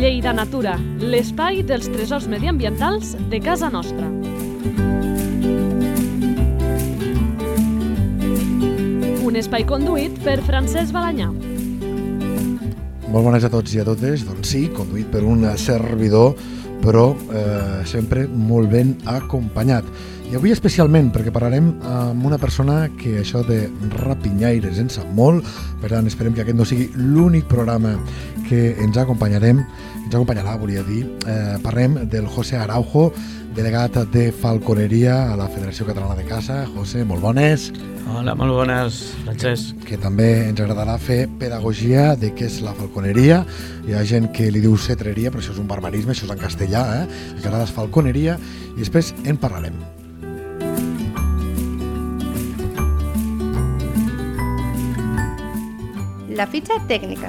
Lleida Natura, l'espai dels tresors mediambientals de casa nostra. Un espai conduït per Francesc Balanyà. Molt bones a tots i a totes. Doncs sí, conduït per un servidor, però eh, sempre molt ben acompanyat. I avui especialment perquè parlarem amb una persona que això de rapinyaires en sap molt, per tant esperem que aquest no sigui l'únic programa que ens acompanyarem, ens acompanyarà, volia dir. Eh, parlem del José Araujo, delegat de Falconeria a la Federació Catalana de Caça. José, molt bones. Hola, molt bones, Francesc. Que també ens agradarà fer pedagogia de què és la falconeria. Hi ha gent que li diu cetreria, però això és un barbarisme, això és en castellà, eh? Encara és falconeria, i després en parlarem. La fitxa tècnica.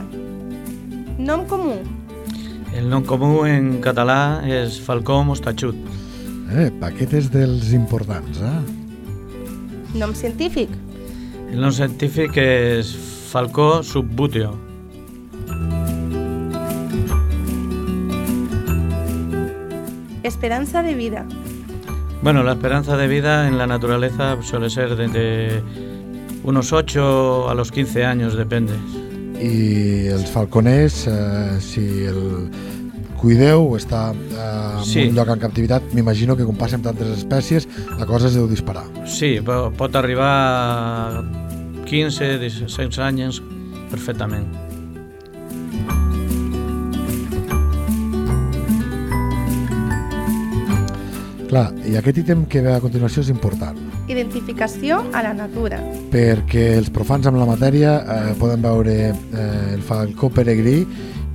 Nom comú. El nom comú en català és falcó mostatxut. Eh, paquetes dels importants, eh? Nom científic. El nom científic és falcó subbuteo. Esperanza de vida. Bueno, la esperanza de vida en la naturaleza suele ser de unos 8 a los 15 años, depende. I els falconers, eh, si el cuideu o està eh, en Sí. un lloc en captivitat, m'imagino que com passa amb tantes espècies, la cosa es deu disparar. Sí, po- pot arribar a 15, 16 anys perfectament. Clar, i aquest ítem que ve a continuació és important, Identificació a la natura. perquè els profans amb la matèria eh, poden veure eh, el falcó peregrí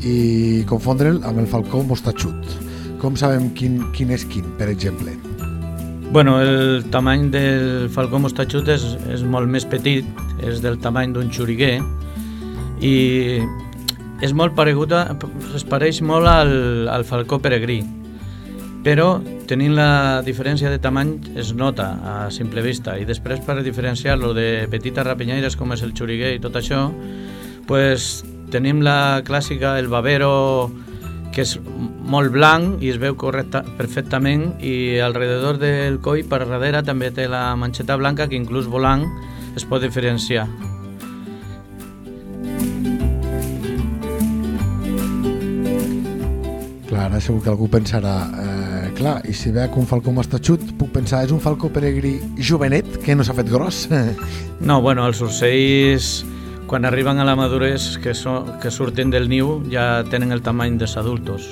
i confondre'l amb el falcó mostatxut. Com sabem quin, quin és quin, per exemple? Bueno, el tamany del falcó mostatxut és, és molt més petit, és del tamany d'un xuriguer i és molt paregut, a, es pareix molt al, al falcó peregrí, però tenint la diferència de tamany es nota a simple vista i després per diferenciar-lo de petites rapinyaires com és el xuriguer i tot això, pues, tenim la clàssica, el babero, que és molt blanc i es veu correcta, perfectament i alrededor del coll per darrere també té la manxeta blanca que inclús volant es pot diferenciar. Clar, ara segur que algú pensarà, eh, clar, i si veig un falcó mostatxut, puc pensar, és un falcó peregrí jovenet que no s'ha fet gros? No, bueno, els ocells quan arriben a la madurez que, so, que surten del niu ja tenen el tamany dels adultos.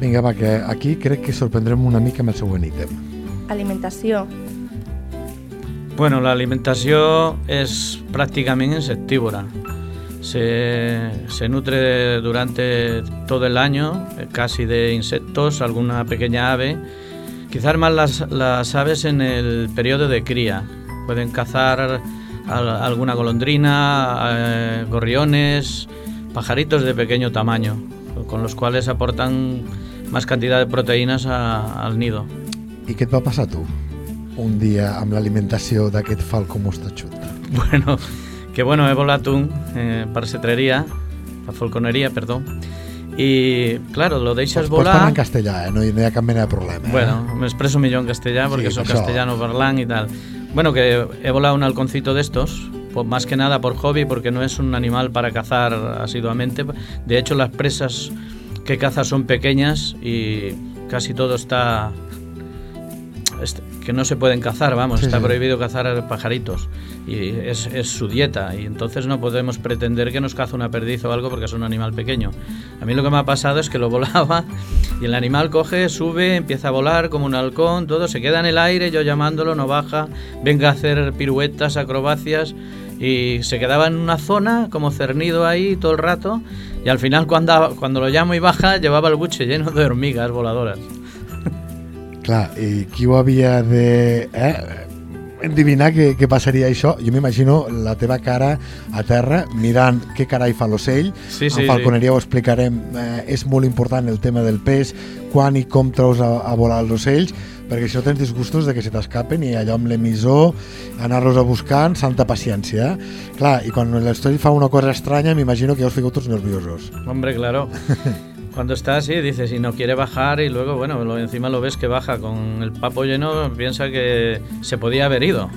Vinga, va, que aquí crec que sorprendrem una mica amb el següent ítem. Alimentació. Bueno, l'alimentació és pràcticament insectívora. Se, nutre durante todo el año, eh, casi de insectos, alguna pequeña ave. Quizás más las, aves en el periodo de cría. Pueden cazar al- alguna golondrina, eh, gorriones, pajaritos de pequeño tamaño, con los cuales aportan más cantidad de proteínas a- al nido. I què et va a tu un dia amb l'alimentació d'aquest falcó mostatxut? Bueno, que bueno, he volat un eh, per cetreria, per falconeria, perdó, i, claro, lo deixes Pots, pots parlar volar... en castellà, eh? no, no hi ha cap mena de problema. Eh? Bueno, m'expreso millor en castellà Sí, porque soy per castellano parlant y tal. Bueno, que he volado un halconcito de estos, pues más que nada por hobby, porque no es un animal para cazar asiduamente. De hecho, las presas que caza son pequeñas y casi todo está... que no se pueden cazar, vamos, Sí, está sí. prohibido cazar pajaritos y es, es su dieta y entonces no podemos pretender que nos caza una perdiz o algo porque es un animal pequeño. A mí lo que me ha pasado es que lo volaba y el animal coge, sube, empieza a volar como un halcón, todo se queda en el aire, yo llamándolo, no baja, venga a hacer piruetas, acrobacias y se quedaba en una zona como cernido ahí todo el rato y al final cuando, cuando lo llamo y baja llevaba el buche lleno de hormigas voladoras. Clar, i qui ho havia de... Eh? endivinar què, què passaria això. Jo m'imagino la teva cara a terra mirant què carai fa l'ocell. Sí, sí, en falconeria sí. ho explicarem. Eh, és molt important el tema del pes, quan i com treus a, a volar els ocells, perquè si no tens disgustos de que se t'escapen i allò amb l'emissor, anar-los a buscar, santa paciència. Eh? Clar, i quan l'estudi fa una cosa estranya, m'imagino que ja us fiqueu tots nerviosos. Hombre, claro. Cuando está así, dices, y no quiere bajar, y luego, bueno, lo, encima lo ves que baja con el papo lleno, piensa que se podía haber ido.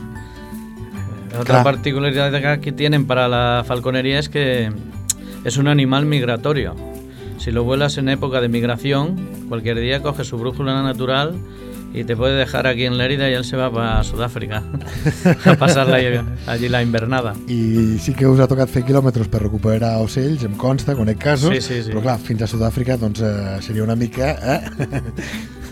Otra Claro. particularidad que tienen para la falconería es que es un animal migratorio. Si lo vuelas en época de migración, cualquier día coge su brújula natural y te puede dejar aquí en Lérida y él se va para Sudáfrica a pasar la- allí la invernada. I sí que us ha tocat fer quilòmetres per recuperar ocells, em consta, conec casos, Sí, sí, sí. però clar, fins a Sud-àfrica doncs, eh, seria una mica... Eh?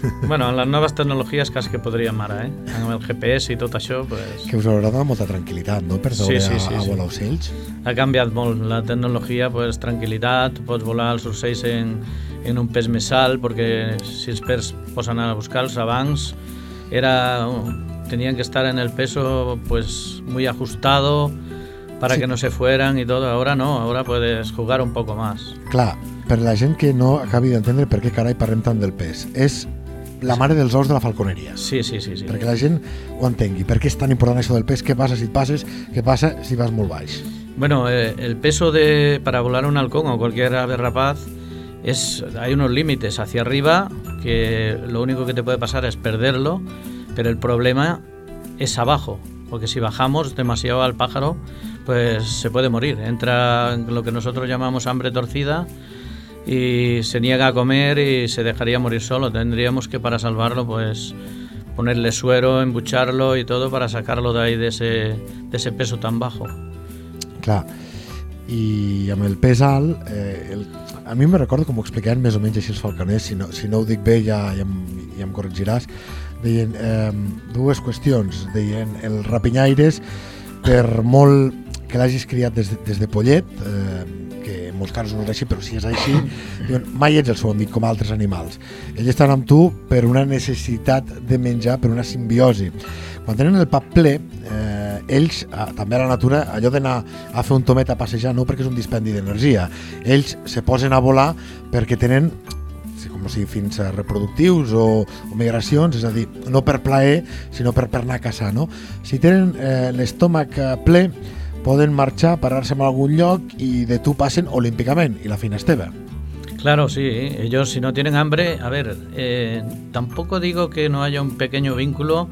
Bueno, en las nuevas tecnologías casi que podríem ara, eh? Amb el GPS i tot això, pues, que us haurà donat molta tranquil·litat, no?, per veure Sí, sí, sí, a, a volar ocells. ha canviat molt la tecnologia, pues, tranquil·litat, pots volar els ocells en, en un pes més alt, perquè si els pers posen a buscar-los abans, era, tenían que estar en el peso pues muy ajustado para Sí. que no se fueran y todo. Ahora no, ahora puedes jugar un poco más. Clar, per la gent que no acabi d'entendre per què carai parlem tant del pes, és la mare dels ous de la falconeria. Sí, sí, sí, sí. Perquè la gent ho entengui. Per què és tan important això del pes? Què passa si passes? Què passa si vas molt baix? Bueno, eh, el peso de para volar un halcón o cualquier ave rapaz es hay unos límites hacia arriba que lo único que te puede pasar es perderlo, pero el problema es abajo, porque si bajamos demasiado al pájaro, pues se puede morir. Entra en lo que nosotros llamamos hambre torcida y se niega a comer y se dejaría morir solo. Tendríamos que para salvarlo, pues ponerle suero, embucharlo y todo para sacarlo de ahí de ese, de ese peso tan bajo. Clar, i amb el pes alt, eh, el, a mi me recordo com ho explicaven més o menys així els falconers, si no, si no ho dic bé ja, ja, em, ja em corregiràs, deien eh, dues qüestions, deien el rapinyaires, per molt que l'hagis criat des de, des de pollet, eh, molts casos no és així, però si és així, diuen, mai ets el seu amic com altres animals. Ells estan amb tu per una necessitat de menjar, per una simbiosi. Quan tenen el pap ple, eh, ells, també a la natura, allò d'anar a fer un tomet a passejar, no perquè és un dispendi d'energia. Ells se posen a volar perquè tenen com si fins a reproductius o, o migracions, és a dir, no per plaer, sinó per, per anar a caçar, no? Si tenen eh, l'estómac eh, ple, poden marxar, parar-se en algun lloc i de tu passen olímpicament, i la feina és teva. Claro, sí, ellos si no tienen hambre, a ver, eh, tampoco digo que no haya un pequeño vínculo,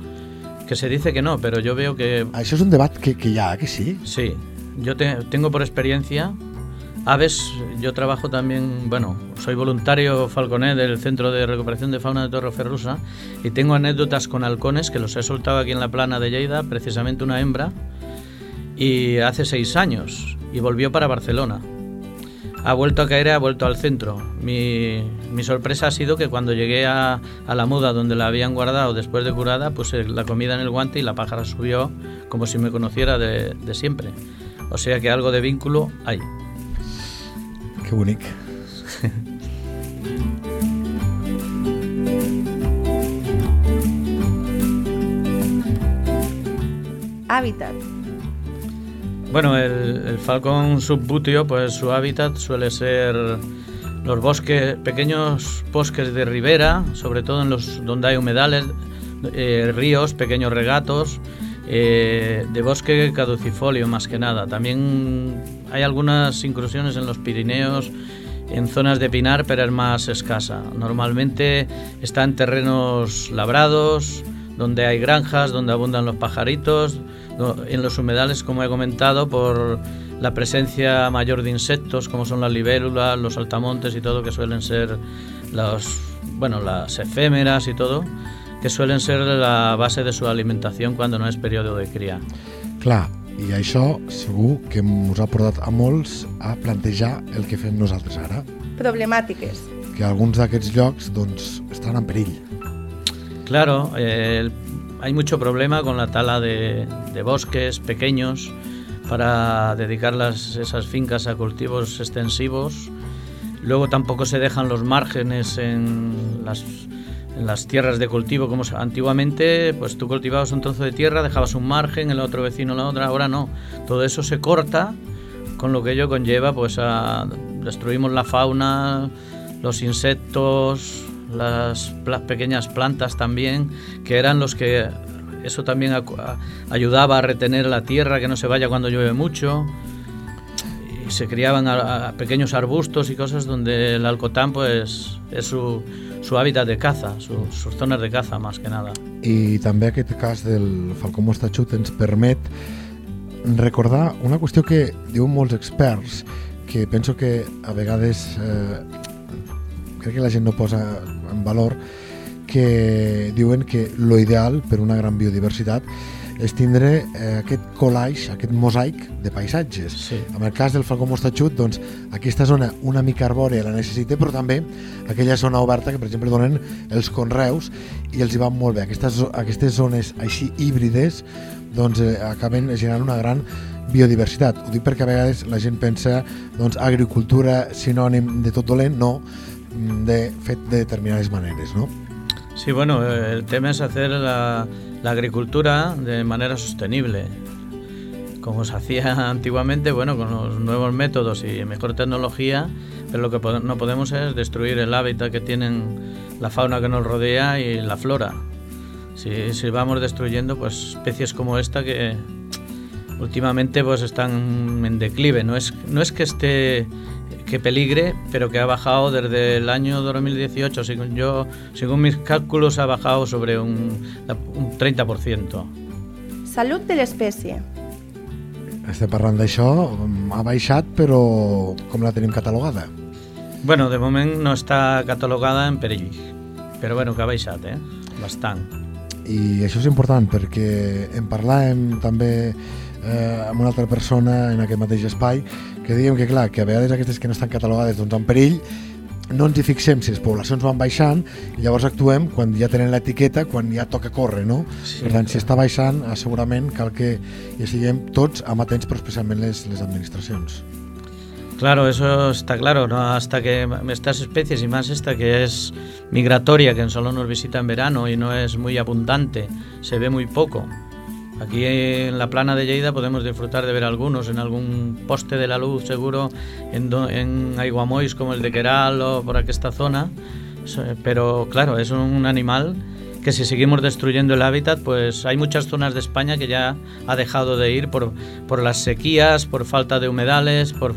que se dice que no, pero yo veo que Això és un debat que, que ha, que sí? sí, yo te- tengo por experiencia aves, yo trabajo también, bueno, soy voluntario falconé del Centro de Recuperación de Fauna de Torreferrusa y tengo anécdotas con halcones que los he soltado aquí en la plana de Lleida, precisamente una hembra, y hace seis años, y volvió para Barcelona. Ha vuelto a caer, ha vuelto al centro. Mi, mi sorpresa ha sido que cuando llegué a, a la muda donde la habían guardado después de curada, puse la comida en el guante y la pájara subió como si me conociera de, de siempre. O sea que algo de vínculo hay. Que bonic. Hàbitat. Bueno, el, falcón subbuteo, pues su hábitat suele ser los bosques, pequeños bosques de ribera, sobre todo en los donde hay humedales, eh, ríos, pequeños regatos, eh, de bosque caducifolio más que nada. También hay algunas incursiones en los Pirineos, en zonas de pinar, pero es más escasa. Normalmente está en terrenos labrados, donde hay granjas, donde abundan los pajaritos, en los humedales, como he comentado, por la presencia mayor de insectos, como son las libélulas, los saltamontes y todo, que suelen ser los, bueno, las efémeras y todo, que suelen ser la base de su alimentación cuando no es periodo de cría. Clar, i això segur que ens ha portat a molts a plantejar el que fem nosaltres ara, Problemàtiques. que alguns d'aquests llocs doncs, estan en perill. Claro, eh, el- hay mucho problema con la tala de, bosques pequeños para dedicar las- esas fincas a cultivos extensivos. Luego tampoco se dejan los márgenes en las, tierras de cultivo, como antiguamente, pues tú cultivabas un trozo de tierra, dejabas un margen, el otro vecino la otra, ahora no. Todo eso se corta, con lo que ello conlleva, pues destruimos la fauna, los insectos, las pequeñas plantas también, que eran los que eso también ayudaba a retener la tierra, que no se vaya cuando llueve mucho. Y se criaban pequeños arbustos y cosas donde el alcotán pues es su, hábitat de caza, su- sus zonas de caza más que nada. I també aquest cas del falcó mostatxut ens permet recordar una qüestió que diuen molts experts, que penso que a vegades eh, crec que la gent no posa en valor, que diuen que lo ideal per una gran biodiversitat és tindre eh, aquest collage, aquest mosaic de paisatges. Sí. En el cas del falcó mostatxut, doncs, aquesta zona una mica arbòrea la necessita, però també aquella zona oberta que, per exemple, donen els conreus i els hi van molt bé. Aquestes, aquestes zones així híbrides doncs, eh, acaben generant una gran biodiversitat. Ho dic perquè a vegades la gent pensa doncs, agricultura sinònim de tot dolent, no, de fet de determinades maneres, no? Sí, bueno, el tema es hacer la, la agricultura de manera sostenible. Como se hacía antiguamente, bueno, con los nuevos métodos y mejor tecnología, pero lo que no podemos es destruir el hábitat que tienen la fauna que nos rodea y la flora. Si, si vamos destruyendo pues especies como esta que últimamente pues están en declive, no es, no es que esté que peligre, pero que ha bajado desde el año 2018, según yo, según mis cálculos ha bajado sobre un, un 30%. Salut de l'espècie. Estem parlant d'això, mm, ha baixat, però com la tenim catalogada? Bueno, de moment no està catalogada en perill, però bueno, que ha baixat, eh? Bastant. I això és important perquè en parlàvem també eh, amb una altra persona en aquest mateix espai que dèiem que clar, que a vegades aquestes que no estan catalogades doncs, en perill no ens hi fixem si les poblacions van baixant i llavors actuem quan ja tenen l'etiqueta, quan ja toca córrer, no? Sí, per tant, si clar. està baixant, eh, segurament cal que hi estiguem tots amatents, però especialment les, les administracions. Claro, eso está claro, ¿no? Hasta que estas especies y más esta que es migratoria, que solo nos visita en verano y no es muy abundante, se ve muy poco. Aquí en la plana de Lleida podemos disfrutar de ver algunos, en algún poste de la luz seguro, en, Aiguamois como el de Queral o por aquesta zona, So- pero claro, es un animal que si seguimos destruyendo el hábitat, pues hay muchas zonas de España que ya ha dejado de ir por, las sequías, por falta de humedales, por,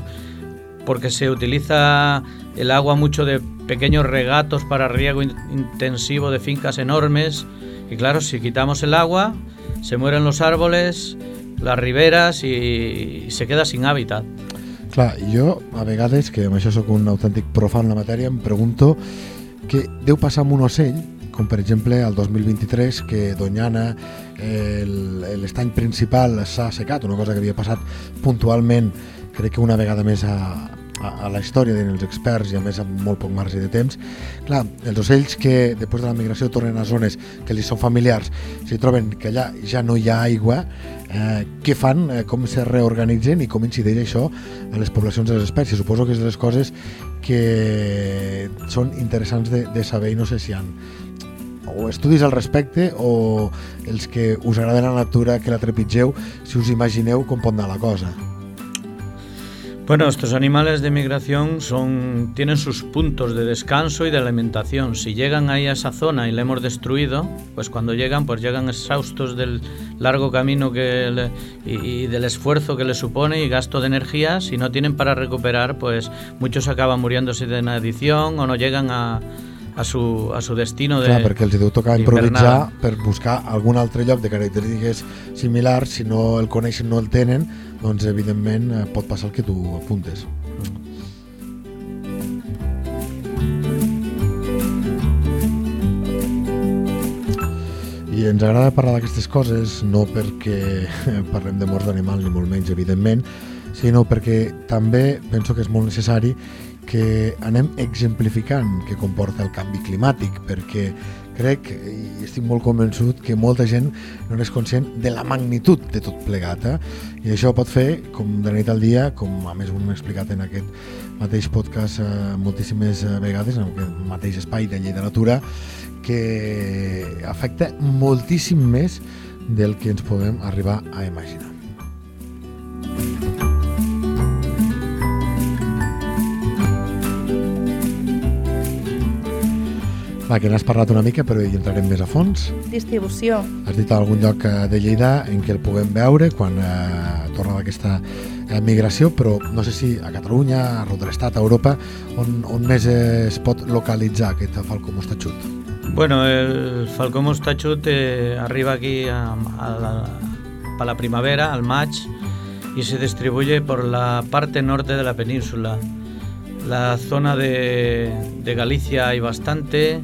porque se utiliza el agua mucho de pequeños regatos para riego in- intensivo de fincas enormes. Y claro, si quitamos el agua, se mueren los árboles, las riberas y, se queda sin hábitat. Clar, jo, a vegades, que amb això sóc un autèntic profan en la matèria, em pregunto què deu passar amb un ocell, com per exemple el 2023, que Doñana, eh, l'estany principal s'ha assecat, una cosa que havia passat puntualment, crec que una vegada més a, a, a la història diuen els experts i a més amb molt poc marge de temps. Clar, els ocells que després de la migració tornen a zones que li són familiars, si troben que allà ja no hi ha aigua, eh, què fan, eh, com se reorganitzen i com incideix això a les poblacions de les espècies. Suposo que és de les coses que són interessants de, de saber i no sé si han o estudis al respecte o els que us agrada la natura que la trepitgeu, si us imagineu com pot anar la cosa. Bueno, estos animales de migración son, tienen sus puntos de descanso y de alimentación. Si llegan ahí a esa zona y la hemos destruido, pues cuando llegan, pues llegan exhaustos del largo camino que le- y, y del esfuerzo que les supone y gasto de energía. Si no tienen para recuperar, pues muchos acaban muriéndose de inadición o no llegan a, a su, a su destino de Clar, perquè els deu tocar improvisar per buscar algun altre lloc de característiques similars, si no el coneixen, no el tenen, doncs evidentment eh, pot passar el que tu apuntes. I ens agrada parlar d'aquestes coses no perquè parlem de morts d'animal ni molt menys, evidentment, sinó perquè també penso que és molt necessari que anem exemplificant què comporta el canvi climàtic, perquè crec i estic molt convençut que molta gent no és conscient de la magnitud de tot plegat eh? i això pot fer, com de nit al dia com a més un m'ha explicat en aquest mateix podcast eh, moltíssimes eh, vegades en aquest mateix espai de natura que afecta moltíssim més del que ens podem arribar a imaginar. Va, que n'has parlat una mica, però hi entrarem més a fons. Distribució. Has dit algun lloc eh, de Lleida en què el puguem veure quan eh, torna d'aquesta eh, migració, però no sé si a Catalunya, a de l'Estat, a Europa, on, on més es pot localitzar aquest falcó mostatxut? Bueno, el falcó mostatxut eh, arriba aquí a, a la, a la primavera, al maig, y se distribuye por la parte norte de la península. La zona de, de Galicia hay bastante,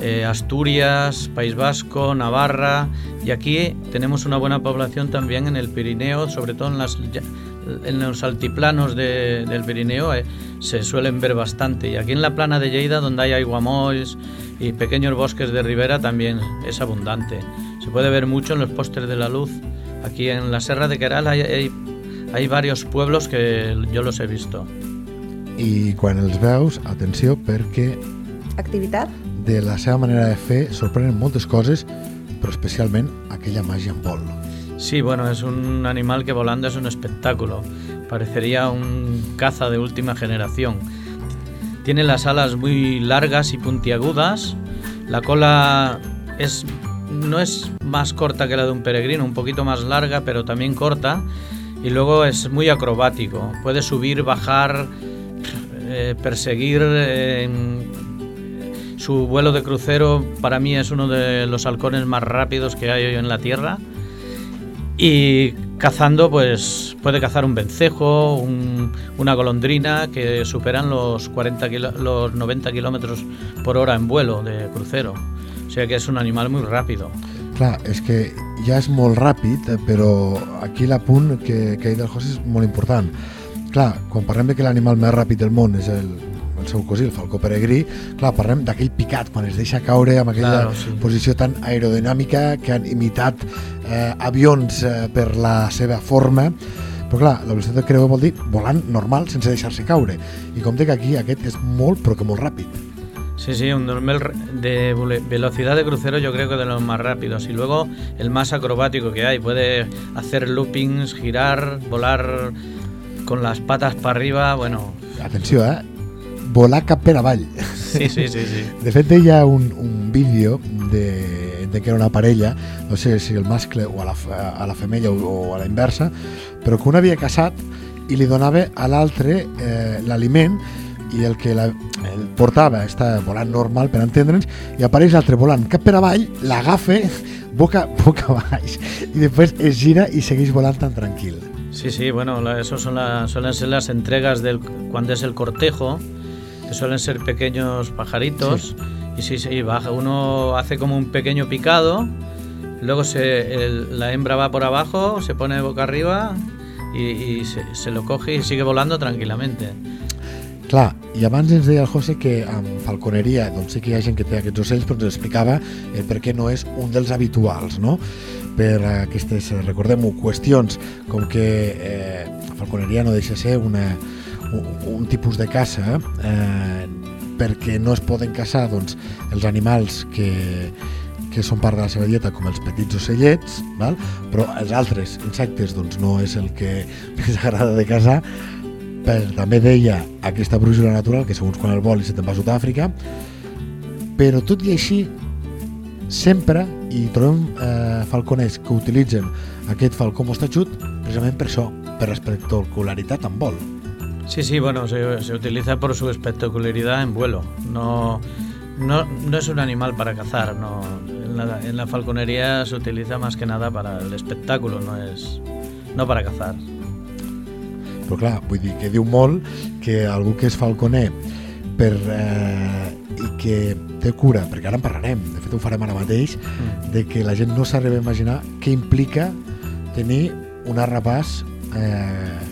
eh, Asturias, País Vasco, Navarra y aquí tenemos una buena población también en el Pirineo, sobre todo en, los altiplanos de, del Pirineo eh, se suelen ver bastante y aquí en la plana de Lleida donde hay aiguamolls y pequeños bosques de ribera también es abundante. Se puede ver mucho en los postes de la luz. Aquí en la Serra de Queral hay varios pueblos que yo los he visto. I quan els veus, atenció, perquè Activitat? de la seva manera de fer sorprenen moltes coses, però especialment aquella màgia en vol. Sí, bueno, es un animal que volando es un espectáculo. Parecería un caza de última generación. Tiene las alas muy largas y puntiagudas. La cola es no es más corta que la de un peregrino, un poquito más larga, pero también corta. Y luego es muy acrobático. Puede subir, bajar, eh, perseguir. eh, su vuelo de crucero para mí es uno de los halcones más rápidos que hay hoy en la Tierra. Y cazando, pues puede cazar un vencejo, un- una golondrina que superan los, 40 kilo- los 90 kilómetros por hora en vuelo de crucero. O sea que es un animal muy rápido. Clar, és que ja és molt ràpid, però aquí l'apunt que, que ha dit el José és molt important. Clar, quan parlem de que l'animal més ràpid del món és el, el seu cosí, el falcó peregrí, clar, parlem d'aquell picat, quan es deixa caure amb aquella Claro, sí. posició tan aerodinàmica que han imitat eh, avions eh, per la seva forma, però clar, la velocitat de creuer vol dir volant normal sense deixar-se caure. I com que aquí aquest és molt, però que molt ràpid. Sí, sí, un dormel de velocidad de crucero yo creo que de los más rápidos. Y luego el más acrobático que hay. Puede hacer loopings, girar, volar con las patas para arriba. Bueno, Atenció, eh? Volar cap per avall. sí, sí, sí, sí. De fet, hi ha un, un vídeo de, de que era una parella, no sé si el mascle o a la, a la femella o, o a la inversa, però que un havia casat i li donava a l'altre eh, l'aliment i el que la, el portava està volant normal per entendre'ns i apareix l'altre volant cap per avall, l'agafa boca, boca baix i després es gira i segueix volant tan tranquil. Sí, sí, bueno, eso son la- suelen ser las entregas del cuando es el cortejo, que suelen ser pequeños pajaritos. Y sí, sí, baja. Uno hace como un pequeño picado, luego se, el- la hembra va por abajo, se pone boca arriba y, y se, se lo coge y sigue volando tranquilamente. Clar, i abans ens deia el José que amb falconeria doncs sí que hi ha gent que té aquests ocells, però ens explicava el per què no és un dels habituals, no? Per aquestes, eh, recordem-ho, qüestions com que eh, falconeria no deixa ser una, un, tipus de caça eh, perquè no es poden caçar doncs, els animals que, que són part de la seva dieta com els petits ocellets, val? però els altres insectes doncs, no és el que més agrada de caçar per, també deia aquesta brújula natural que segons quan el vol i se te'n va a Sud-àfrica. Però tot i així sempre hi trobem eh, falconers que utilitzen aquest falcó mostatxut precisament per això, per l'espectacularitat en vol Sí, sí, bueno, se, se utiliza por su espectacularidad en vuelo. No, no, no es un animal para cazar. No. En, la, en la falconería se utiliza más que nada para el espectáculo, no es no para cazar. però clar, vull dir que diu molt que algú que és falconer per, eh, i que té cura, perquè ara en parlarem, de fet ho farem ara mateix, de que la gent no s'arriba a imaginar què implica tenir una rapàs eh,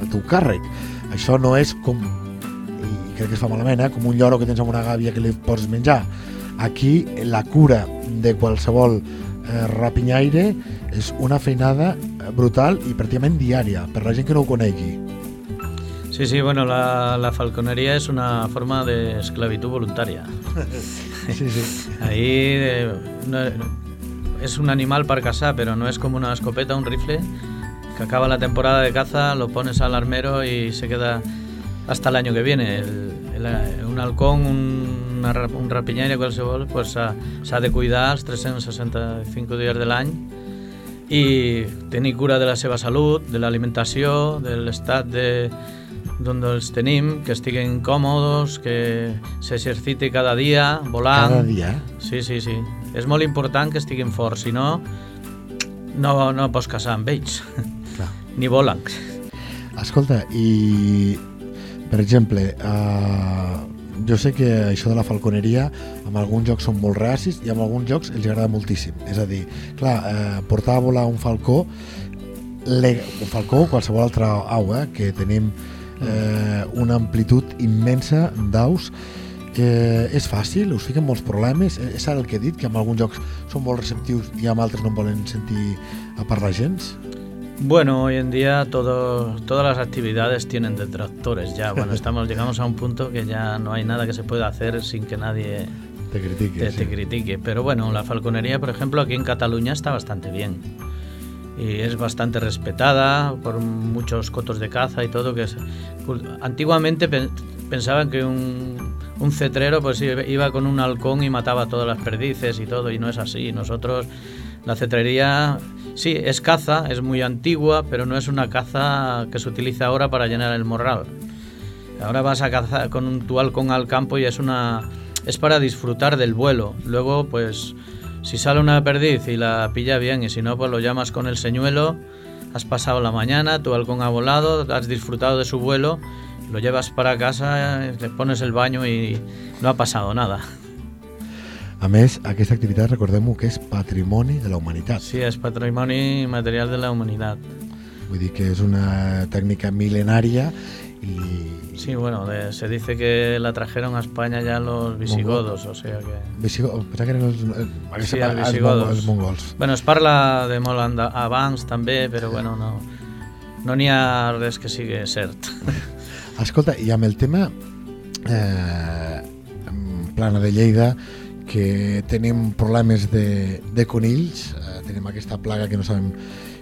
al teu càrrec. Això no és com, i crec que es fa malament, eh, com un lloro que tens amb una gàbia que li pots menjar. aquí la cura de qualsevol eh, rapinyaire és una feinada eh, brutal i pràcticament diària, per la gent que no ho conegui. Sí, sí, bueno, la, la falconería es una forma de esclavitud voluntaria. Sí, sí. Ahí eh, no- es un animal para cazar, pero no es como una escopeta un rifle que acaba la temporada de caza, lo pones al armero y se queda hasta el año que viene. El- el- un halcón, un, una, un rapiñaire qualsevol, pues s'ha de cuidar els 365 dies de l'any i tenir cura de la seva salut, de l'alimentació, de l'estat de d'on els tenim, que estiguin còmodes, que s'exerciti cada dia, volant. Cada dia. Sí, sí, sí. És molt important que estiguin forts, si no, no, no pots casar amb ells. Ni volen. Escolta, i per exemple, eh, jo sé que això de la falconeria en alguns jocs són molt reacis i en alguns jocs els agrada moltíssim. És a dir, clar, eh, portar a volar un falcó, le, un falcó o qualsevol altra au, eh, que tenim eh, una amplitud immensa d'aus, que és fàcil, us fiquen molts problemes, Eh, és ara el que he dit, que en alguns jocs són molt receptius i en altres no en volen sentir a parlar gens? Bueno, hoy en día todo, todas las actividades tienen detractores ya. Bueno, estamos, llegamos a un punto que ya no hay nada que se pueda hacer sin que nadie Te critiques. te, te critique. Pero bueno, la falconería, por ejemplo, aquí en Cataluña está bastante bien. Y es bastante respetada por muchos cotos de caza y todo. que es, Antiguamente pen- pensaban que un, un cetrero pues iba con un halcón y mataba todas las perdices y todo, y no es así. Nosotros, la cetrería, sí, es caza, es muy antigua, pero no es una caza que se utiliza ahora para llenar el morral. Ahora vas a cazar con un tu halcón al campo y es una es para disfrutar del vuelo. Luego, pues, si sale una perdiz y la pilla bien y si no, pues lo llamas con el señuelo. Has pasado la mañana, tu halcón ha volado, has disfrutado de su vuelo, lo llevas para casa, le pones el baño y no ha pasado nada. A més, aquesta activitat, recordem-ho, que és patrimoni de la humanitat. Sí, es patrimonio material de la humanidad. Vull dir que és una tècnica mil·lenària i... Sí, bueno, de- se dice que la trajeron a España ya los visigodos, o sea que... Visigo... Pensava que eren els, els, Sí, els, els visigodos. els mongols. Bueno, es parla de molt abans també, però bueno, no no n'hi ha res que sigui cert. Escolta, i amb el tema eh, Plana de Lleida, que tenim problemes de, de conills, eh, tenim aquesta plaga que no sabem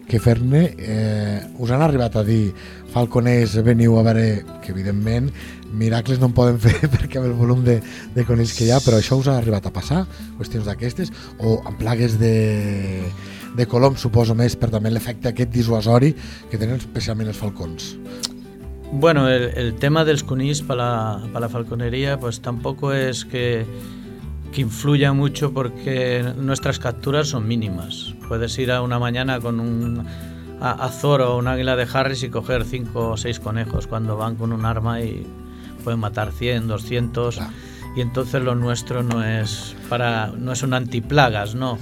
què fer-ne, eh, us han arribat a dir falconers, veniu a veure que evidentment miracles no en poden fer perquè amb el volum de, de conills que hi ha, però això us ha arribat a passar, qüestions d'aquestes, o amb plagues de, de colom, suposo més, per també l'efecte aquest dissuasori que tenen especialment els falcons. Bueno, el, el tema dels conills para la, para la falconería pues tampoco es que, que influya mucho porque nuestras capturas son mínimas. Puedes ir a una mañana con un azor o un águila de Harris y coger cinco o seis conejos cuando van con un arma y pueden matar 100, 200 Claro. y entonces lo nuestro no es para no es un antiplagas, no.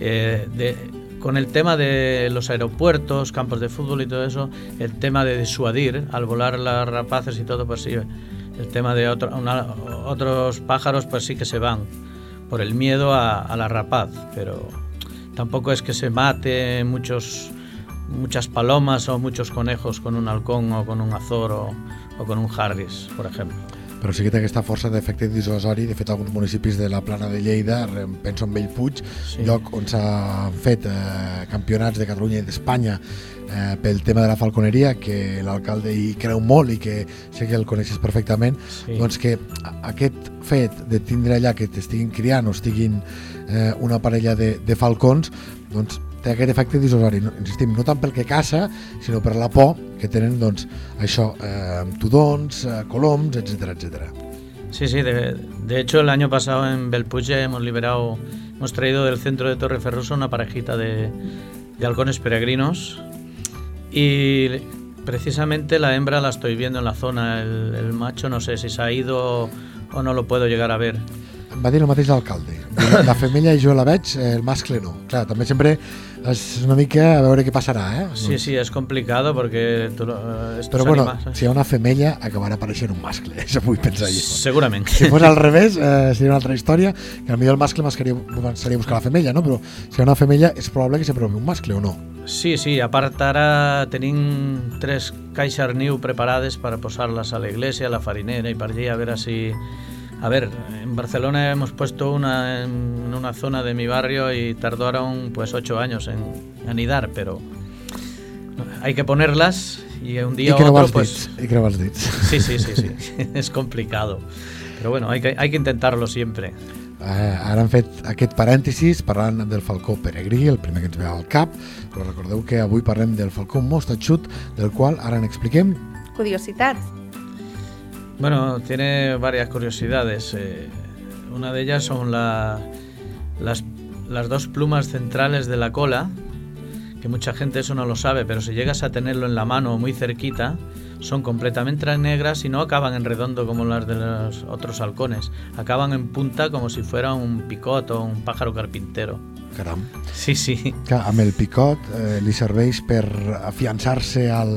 Eh, de- con el tema de los aeropuertos, campos de fútbol y todo eso, el tema de disuadir al volar las rapaces y todo, pues sí, el tema de otro- una- otros pájaros, pues sí que se van por el miedo a, a la rapaz, pero tampoco es que se mate muchos muchas palomas o muchos conejos con un halcón o con un azor o, o con un harris, por ejemplo. però sí que té aquesta força d'efecte dissuasori. De fet, alguns municipis de la plana de Lleida, penso en Bellpuig. Sí. lloc on s'han fet eh, campionats de Catalunya i d'Espanya eh, pel tema de la falconeria, que l'alcalde hi creu molt i que sé que el coneixes perfectament, Sí. doncs que aquest fet de tindre allà que t'estiguin criant o estiguin eh, una parella de, de falcons, doncs té aquest efecte dissuasori, no, insistim, no tant pel que caça, sinó per la por que tenen doncs, això, eh, tudons, eh, coloms, etc etc. Sí, sí, de, de hecho el año pasado en Belpuche hemos liberado, hemos traído del centro de Torreferruso una parejita de, de halcones peregrinos y precisamente la hembra la estoy viendo en la zona, el, el macho no sé si se ha ido o no lo puedo llegar a ver. em va dir el mateix l'alcalde. La femella jo la veig, el mascle no. Clar, també sempre és una mica a veure què passarà, eh? Sí, sí, es complicado porque tú, lo- eh, Però bueno, si hi ha una femella acabarà apareixent un mascle, això vull pensar jo. Seguramente. Si fos al revés, eh, seria una altra història, que potser el mascle seria buscar la femella, no? Però si hi ha una femella és probable que sempre hi un mascle o no. Sí, sí, a part ara tenim tres caixes niu preparades para posarlas a la iglesia, a la farinera y para allí a ver así... A ver, en Barcelona hemos puesto una en una zona de mi barrio y tardaron pues ocho años en anidar, pero hay que ponerlas y un día I u creuar otro pues... els dits. Sí, sí, sí, sí, es complicado. Pero bueno, hay que, hay que intentarlo siempre. Eh, ara han fet aquest parèntesis parlant del falcó peregrí, el primer que ens ve al cap, però recordeu que avui parlem del falcó mostatxut, del qual ara n'expliquem Curiositats. Bueno, tiene varias curiosidades. eh, una de ellas son la- las, las dos plumas centrales de la cola, que mucha gente eso no lo sabe, pero si llegas a tenerlo en la mano muy cerquita, son completamente negras y no acaban en redondo como las de los otros halcones. Acaban en punta como si fuera un picot o un pájaro carpintero. Caram. Sí, sí. Que amb el picot eh, li serveix per afiançar-se al,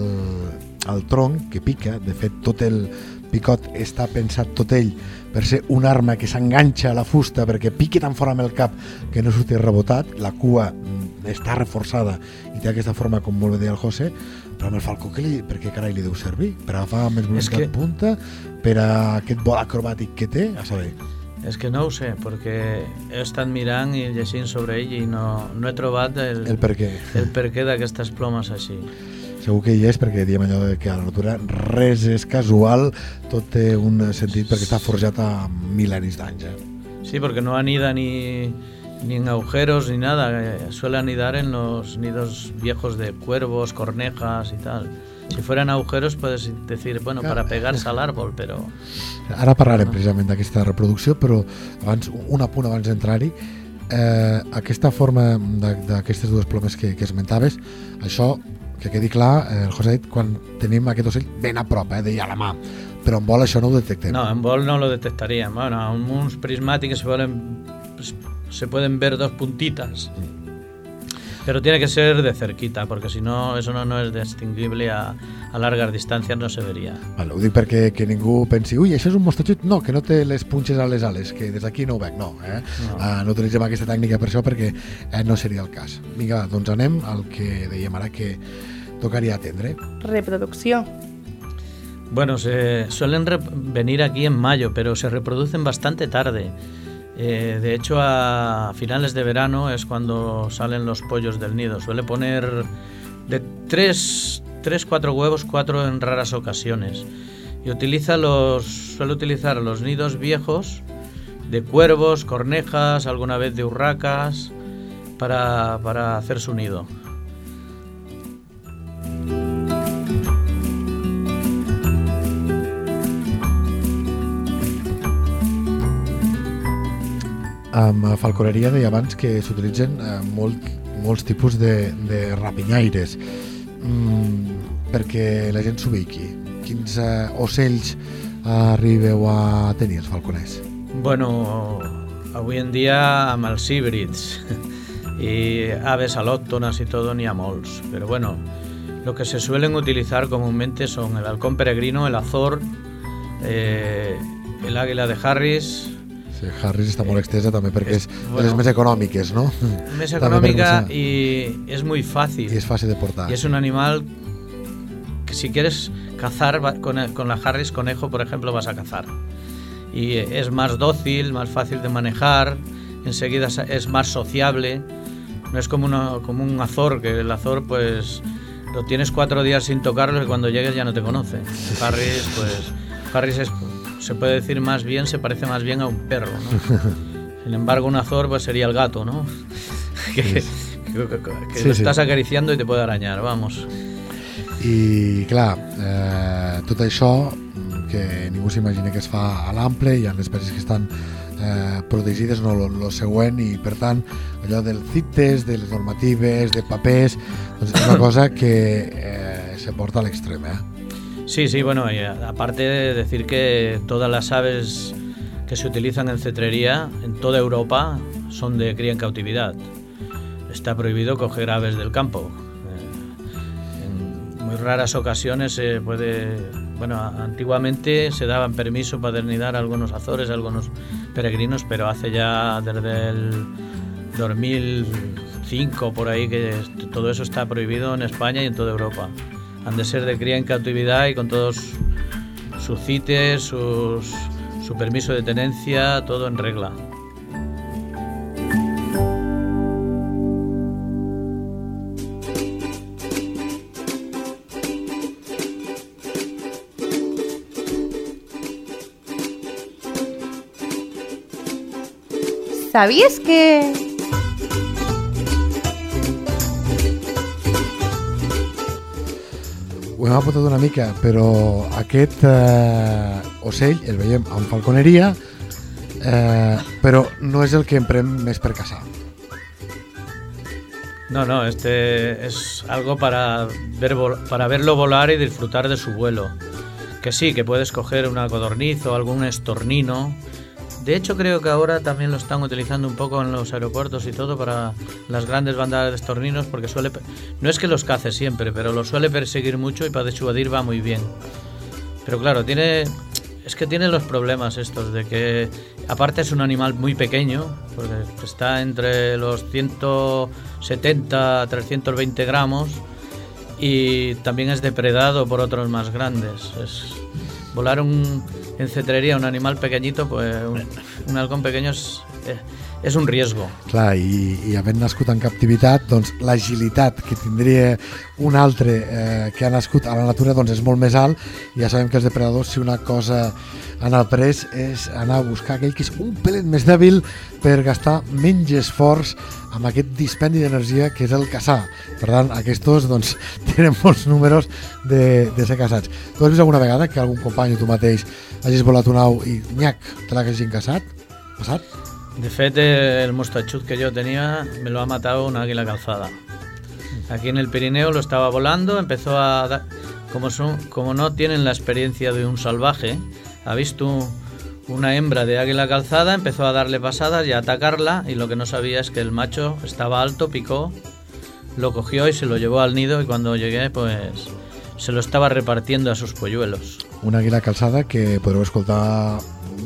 al tronc que pica. De fet, tot el picot està pensat tot ell per ser una arma que s'enganxa a la fusta perquè piqui tan fort amb el cap que no surti rebotat. La cua mm, està reforçada i té aquesta forma, com molt bé deia el José, però amb el falcó, que li, per què carai li deu servir? Per agafar més velocitat que- punta? Per a aquest vol acrobàtic que té? A saber. Es que no ho sé, perquè he estat mirant i llegint sobre ell i no, no he trobat el, El per què. el per què d'aquestes plomes així. Segur que hi és perquè diem allò de que a la natura res és casual, tot té un sentit perquè està forjat a mil·lenis d'anys. Eh? Sí, porque no anida ni, ni en agujeros ni nada. eh, Suele anidar en los nidos viejos de cuervos, cornejas y tal. Si fueran agujeros puedes decir, bueno, para pegarse al árbol, pero Ara parlarem precisament d'aquesta reproducció, però abans, un apunt abans d'entrar-hi, eh, aquesta forma de- d'aquestes dues plomes que, que esmentaves, això, que quedi clar, eh, el José ha dit, quan tenim aquest ocell ben a prop, eh, deia a la mà, però en vol això no ho detectem. no, en bol no lo detectarían. Bueno, en unos prismáticos se pues, se pueden ver dos puntitas. Pero tiene que ser de cerquita, porque si no, eso no, no es distinguible a, a largas distancias, no se vería. Vale, ho dic perquè que ningú pensi ui, això és un mostatxut, no, que no té les punxes a les ales, que des d'aquí no ho veig, no, eh? No. Uh, no utilitzem aquesta tècnica per això perquè eh, no seria el cas. Vinga, va, doncs anem al que dèiem ara que tocaria atendre. Reproducció. Bueno, se suelen venir aquí en mayo, pero se reproducen bastante tarde. Eh, de hecho, a finales de verano es cuando salen los pollos del nido. Suele poner de 3, 3 4 huevos, 4 en raras ocasiones. Y utiliza los, suele utilizar los nidos viejos de cuervos, cornejas, alguna vez de urracas, para, para hacer su nido. Amb falconeria deia abans que s'utilitzen eh, molt, molts tipus de, de rapinyaires mm, perquè la gent s'ubiqui. Quins eh, ocells arribeu a tenir els falconers? Bueno, avui en dia amb els híbrids y aves alóctonas y todo ni a molts. Pero bueno, lo que se suelen utilizar comúnmente son el halcón peregrino, el azor, eh, el águila de Harris, Sí, Harris està molt extesa també perquè és, és- de bueno. les més econòmiques, no? També económica perquè y es muy I fácil. és fàcil de portar. Y es un animal que si quieres cazar con, con la Harris conejo, por ejemplo, vas a cazar. Y es más dócil, más fácil de manejar, enseguida es más sociable. No es como, una- como un azor, que el azor pues lo tienes cuatro días sin tocarlo y cuando llegues ya no te conoce. Harris, pues Harris es, se puede decir más bien, se parece más bien a un perro, ¿no? Sin embargo, un azor pues sería el gato, ¿no? que que- que- que Sí, lo sí. estás acariciando y te puede arañar, vamos. I clar, eh, tot això que ningú s'imagina que es fa a l'ample, hi ha les espècies que estan eh, protegides, no lo, lo següent, i per tant allò del CITES, de les normatives, de papers, doncs és una cosa que eh, se porta a l'extrem, eh? Sí, sí, bueno, a- aparte de decir que todas las aves que se utilizan en cetrería en toda Europa son de cría en cautividad. Está prohibido coger aves del campo. Eh, en muy raras ocasiones se puede... Bueno, antiguamente se daban permiso para dernidar a algunos azores, a algunos peregrinos, pero hace ya desde el 2005 por ahí que todo eso está prohibido en España y en toda Europa. Han de ser de cría en cautividad y con todos sus CITES, sus, su permiso de tenencia, todo en regla. ¿Sabías que hem apuntat una mica, però aquest eh, ocell el veiem amb falconeria, eh, però no és el que emprem més per caçar. No, no, este es algo para, ver, para verlo volar y disfrutar de su vuelo. Que sí, que puedes coger una codorniz o algún estornino. De hecho, creo que ahora también lo están utilizando un poco en los aeropuertos y todo para las grandes bandadas de estorninos, porque suele. No es que los cace siempre, pero los suele perseguir mucho y para disuadir va muy bien. Pero claro, tiene. Es que tiene los problemas estos de que, aparte es un animal muy pequeño, porque está entre los 170 a 320 gramos y también es depredado por otros más grandes. Es, volar un, en cetrería un animal pequeñito, pues un, un halcón pequeño es, eh, es un riesgo. Clar, i, i havent nascut en captivitat, doncs l'agilitat que tindria un altre eh, que ha nascut a la natura doncs és molt més alt ja sabem que els depredadors si una cosa han après és anar a buscar aquell que és un pelet més dèbil per gastar menys esforç amb aquest dispendi d'energia que és el caçar. Per tant, aquests doncs, tenen molts números de, de ser caçats. Tu has vist alguna vegada que algun company o tu mateix hagis volat un au i nyac, te l'haguessin caçat? Passat? De fet, el mostachut que yo tenía me lo ha matado una águila calzada. Aquí en el Pirineo lo estaba volando, empezó a dar... Como, son, como no tienen la experiencia de un salvaje, ha visto una hembra de águila calzada, empezó a darle pasadas y a atacarla y lo que no sabía es que el macho estaba alto, picó, lo cogió y se lo llevó al nido y cuando llegué pues se lo estaba repartiendo a sus polluelos. una àguila calçada que podreu escoltar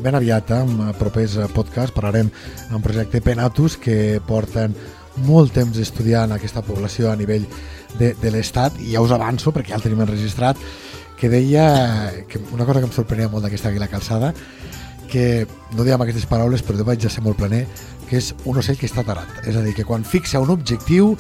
ben aviat eh, en propers podcasts. Parlarem amb projecte Penatus que porten molt temps estudiant aquesta població a nivell de, de l'Estat i ja us avanço perquè ja el tenim enregistrat que deia que una cosa que em sorprenia molt d'aquesta àguila calçada que no diem aquestes paraules però vaig a ser molt planer que és un ocell que està tarat. És a dir, que quan fixa un objectiu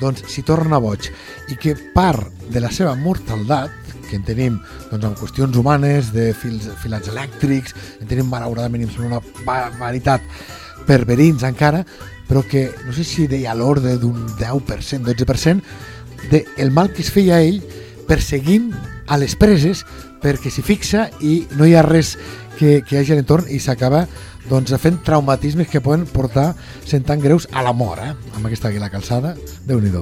doncs s'hi torna boig. I que part de la seva mortaldat que en tenim doncs, en qüestions humanes de fils, filats elèctrics en tenim malauradament una barbaritat per verins encara però que no sé si deia l'ordre d'un 10%, 12% del de mal que es feia a ell perseguint a les preses perquè s'hi fixa i no hi ha res que, que hi hagi a l'entorn i s'acaba doncs, fent traumatismes que poden portar sent tan greus a la mort eh? amb aquesta àguila calçada, déu nhi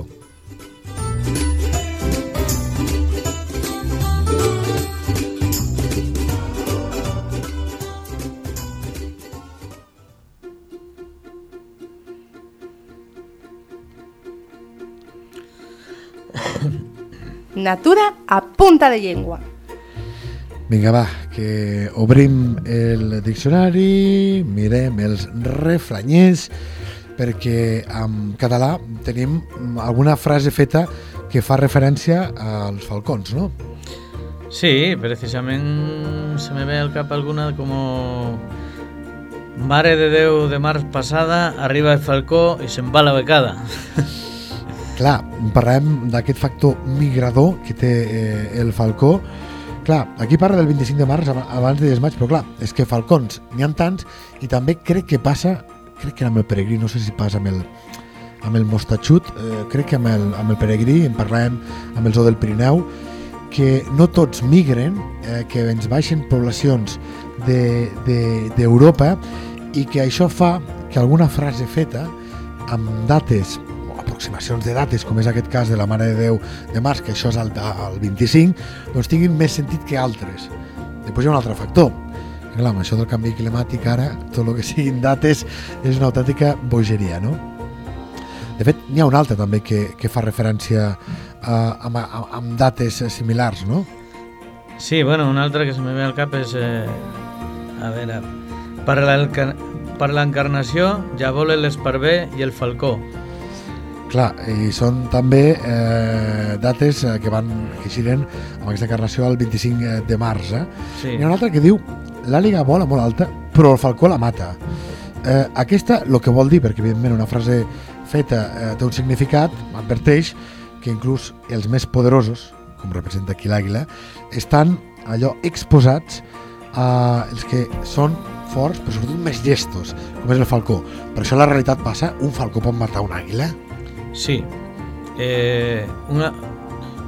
Natura a punta de llengua. Vinga, va, que obrim el diccionari, mirem els refranyers, perquè en català tenim alguna frase feta que fa referència als falcons, no? Sí, precisamente se me ve al cap alguna como Mare de Déu de març passada, arriba el falcó i se'n va la becada. Clar, parlem d'aquest factor migrador que té eh, el falcó. Clar, aquí parla del 25 de març ab- abans de maig, però clar, és que falcons n'hi ha tants i també crec que passa, crec que amb el peregrí, no sé si passa amb el, amb el mostatxut, eh, crec que amb el, amb el peregrí, en parlàvem amb el zoo del Pirineu, que no tots migren, eh, que ens baixen poblacions d'Europa de, d'Europa i que això fa que alguna frase feta amb dates aproximacions de dates, com és aquest cas de la Mare de Déu de març, que això és el, el 25, doncs tinguin més sentit que altres. Després hi ha un altre factor, que Clar, amb això del canvi climàtic ara, tot el que siguin dates és una autèntica bogeria, no? De fet, n'hi ha un altre també que, que fa referència a, a, a, amb dates similars, no? Sí, bueno, un altre que se me ve al cap és... Eh, a veure, per l'encarnació ja volen l'esparver i el falcó. Clar, i són també eh, dates eh, que van que giren amb aquesta encarnació el 25 de març. Eh? Sí. Hi ha una altra que diu l'àliga vola molt alta, però el falcó la mata. Eh, aquesta, el que vol dir, perquè evidentment una frase feta eh, té un significat, adverteix que inclús els més poderosos, com representa aquí l'àguila, estan allò exposats a els que són forts, però sobretot més llestos, com és el falcó. Per això la realitat passa, un falcó pot matar una àguila? Sí. Eh, una,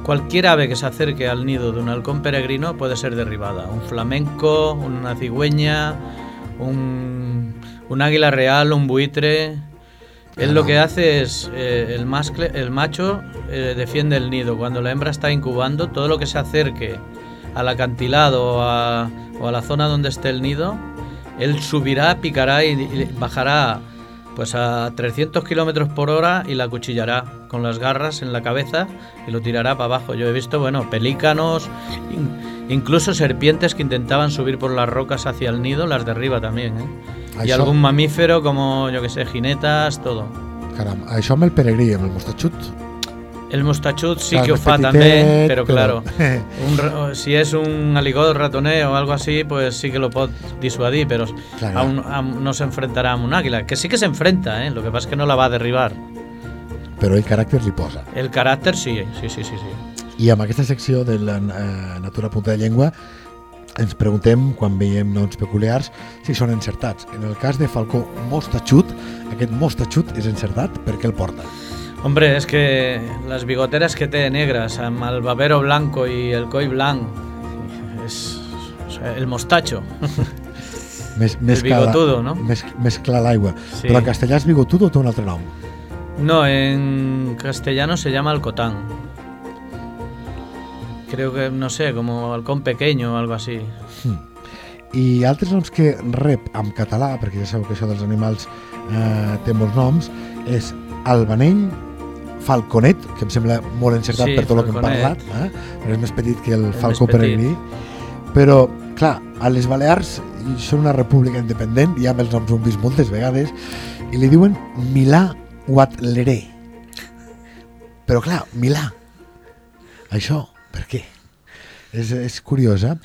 cualquier ave que se acerque al nido de un halcón peregrino puede ser derribada. Un flamenco, una cigüeña, un, un águila real, un buitre. Él lo que hace es, eh, el, mascle, el macho eh, defiende el nido. Cuando la hembra está incubando, todo lo que se acerque al acantilado o a, o a la zona donde esté el nido, él subirá, picará y, y bajará pues a 300 kilómetros por hora y la cuchillará con las garras en la cabeza y lo tirará para abajo. Yo he visto, bueno, pelícanos, in- incluso serpientes que intentaban subir por las rocas hacia el nido, las derriba también. ¿eh? Y Això- algún mamífero como, yo que sé, jinetas, todo. Caram, això amb el peregrí, amb el mostatxut, El mostachut sí Clar, que ho fa petitet, també, però però- claro, un ra- si es un aligot ratoné o algo así, pues sí que lo pot disuadir, pero Claro. aún, aún no se enfrentará a un águila, que sí que se enfrenta, ¿eh? lo que pasa es que no la va a derribar. però ell caràcter li posa. El carácter sí, sí, sí, sí. sí. I amb aquesta secció de la eh, natura a punta de llengua ens preguntem, quan veiem noms peculiars, si són encertats. En el cas de Falcó Mostatxut, aquest Mostatxut és encertat perquè el porta. Hombre, es que las bigoteras que té negras, el babero blanco y el coll blanc, es o sea, el mostacho. Més, més clar- bigotudo, no? Més clar l'aigua. Sí. Però en castellà és bigotudo o té un altre nom? No, en castellano se llama alcotán. Creo que, no sé, como halcón pequeño o algo así. I altres noms que rep en català, perquè ja sabeu que això dels animals eh, té molts noms, és albanell, falconet, que em sembla molt encertat Sí, per tot el que hem falconet. parlat, eh? però és més petit que el És falcó peregrí. Però, clar, a les Balears són una república independent, ja amb els noms ho hem vist moltes vegades, i li diuen Milà Guatleré. Però, clar, Milà. Això, per què? És, és curiós, eh?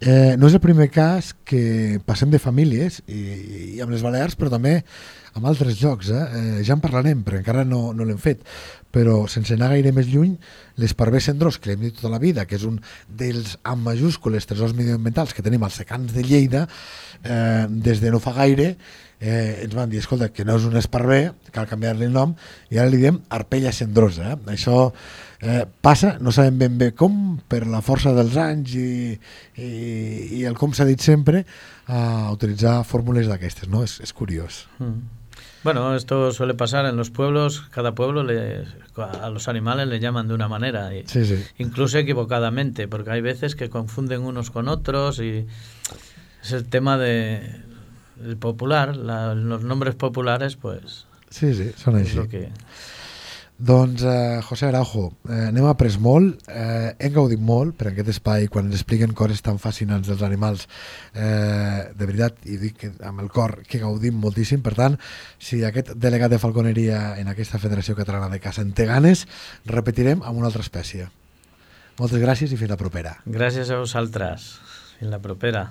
eh? No és el primer cas que passem de famílies, i, i amb les Balears, però també amb altres llocs. Eh? Eh, ja en parlarem, perquè encara no, no l'hem fet. Però sense anar gaire més lluny, l'esparver cendrós, que l'hem dit tota la vida, que és un dels, amb majúscules, tresors mediambientals que tenim als secans de Lleida, eh, des de no fa gaire, eh, ens van dir, escolta, que no és un esparver, cal canviar-li el nom, i ara li diem arpella cendrosa. Eh? Això eh, passa, no sabem ben bé com, per la força dels anys i, i, i el com s'ha dit sempre, a utilitzar fórmules d'aquestes, no? És, és curiós. Mm. Bueno, esto suele pasar en los pueblos, cada pueblo le- a los animales le llaman de una manera, y Sí, sí. incluso equivocadamente, porque hay veces que confunden unos con otros y es el tema de el popular, la- los nombres populares, pues Sí, sí, lo que... Doncs, eh, José Araujo, eh, n'hem après molt, eh, hem gaudit molt per aquest espai quan ens expliquen coses tan fascinants dels animals. Eh, de veritat, i dic que amb el cor que gaudim moltíssim. Per tant, si aquest delegat de falconeria en aquesta Federació Catalana de Caça en té ganes, repetirem amb una altra espècie. Moltes gràcies i fins la propera. Gràcies a vosaltres. Fins la propera.